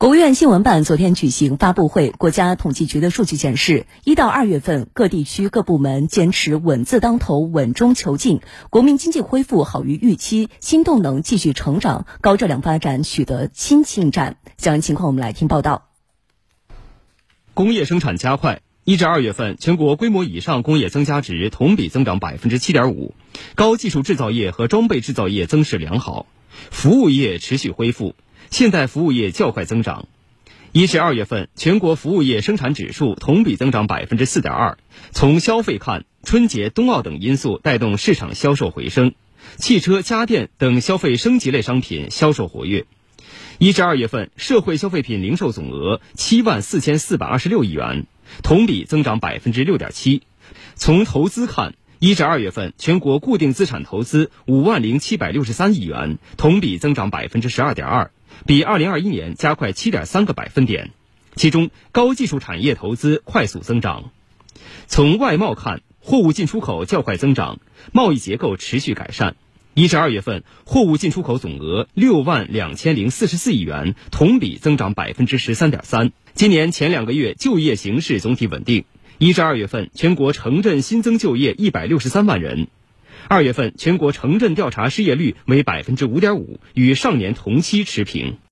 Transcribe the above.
国务院新闻办昨天举行发布会，国家统计局的数据显示，一到二月份，各地区各部门坚持稳字当头、稳中求进，国民经济恢复好于预期，新动能继续成长，高质量发展取得新进展。相关情况，我们来听报道。工业生产加快，一至二月份，全国规模以上工业增加值同比增长百分之七点五，高技术制造业和装备制造业增势良好，服务业持续恢复。现代服务业较快增长，一至二月份，全国服务业生产指数同比增长百分之四点二。从消费看，春节、冬奥等因素带动市场销售回升，汽车、家电等消费升级类商品销售活跃。一至二月份，社会消费品零售总额七万四千四百二十六亿元，同比增长百分之六点七。从投资看，一至二月份，全国固定资产投资五万零七百六十三亿元，同比增长百分之十二点二。比二零二一年加快七点三个百分点，其中高技术产业投资快速增长。从外贸看，货物进出口较快增长，贸易结构持续改善。一至二月份，货物进出口总额六万两千零四十四亿元，同比增长百分之十三点三。今年前两个月就业形势总体稳定。一至二月份，全国城镇新增就业一百六十三万人。二月份全国城镇调查失业率为百分之五点五，与上年同期持平。